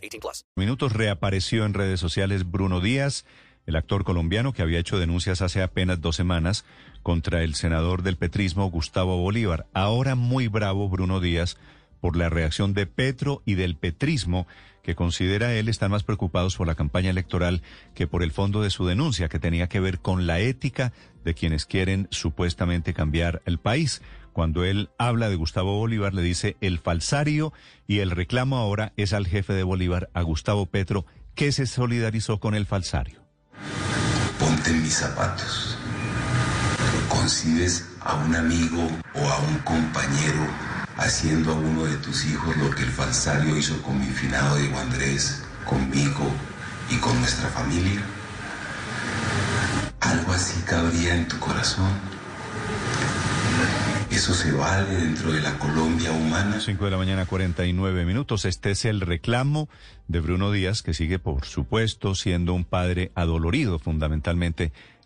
18 plus. Minutos reapareció en redes sociales Bruno Díaz, el actor colombiano que había hecho denuncias hace apenas dos semanas contra el senador del petrismo Gustavo Bolívar. Ahora muy bravo Bruno Díaz por la reacción de Petro y del petrismo que considera él están más preocupados por la campaña electoral que por el fondo de su denuncia, que tenía que ver con la ética de quienes quieren supuestamente cambiar el país. Cuando él habla de Gustavo Bolívar, le dice el falsario y el reclamo ahora es al jefe de Bolívar, a Gustavo Petro, que se solidarizó con el falsario. Ponte mis zapatos. Concibes a un amigo o a un compañero haciendo a uno de tus hijos lo que el falsario hizo con mi finado Diego Andrés, conmigo y con nuestra familia? ¿Algo así cabría en tu corazón? ¿Eso se vale dentro de la Colombia humana? 5 de la mañana, 49 minutos. Este es el reclamo de Bruno Díaz, que sigue, por supuesto, siendo un padre adolorido, fundamentalmente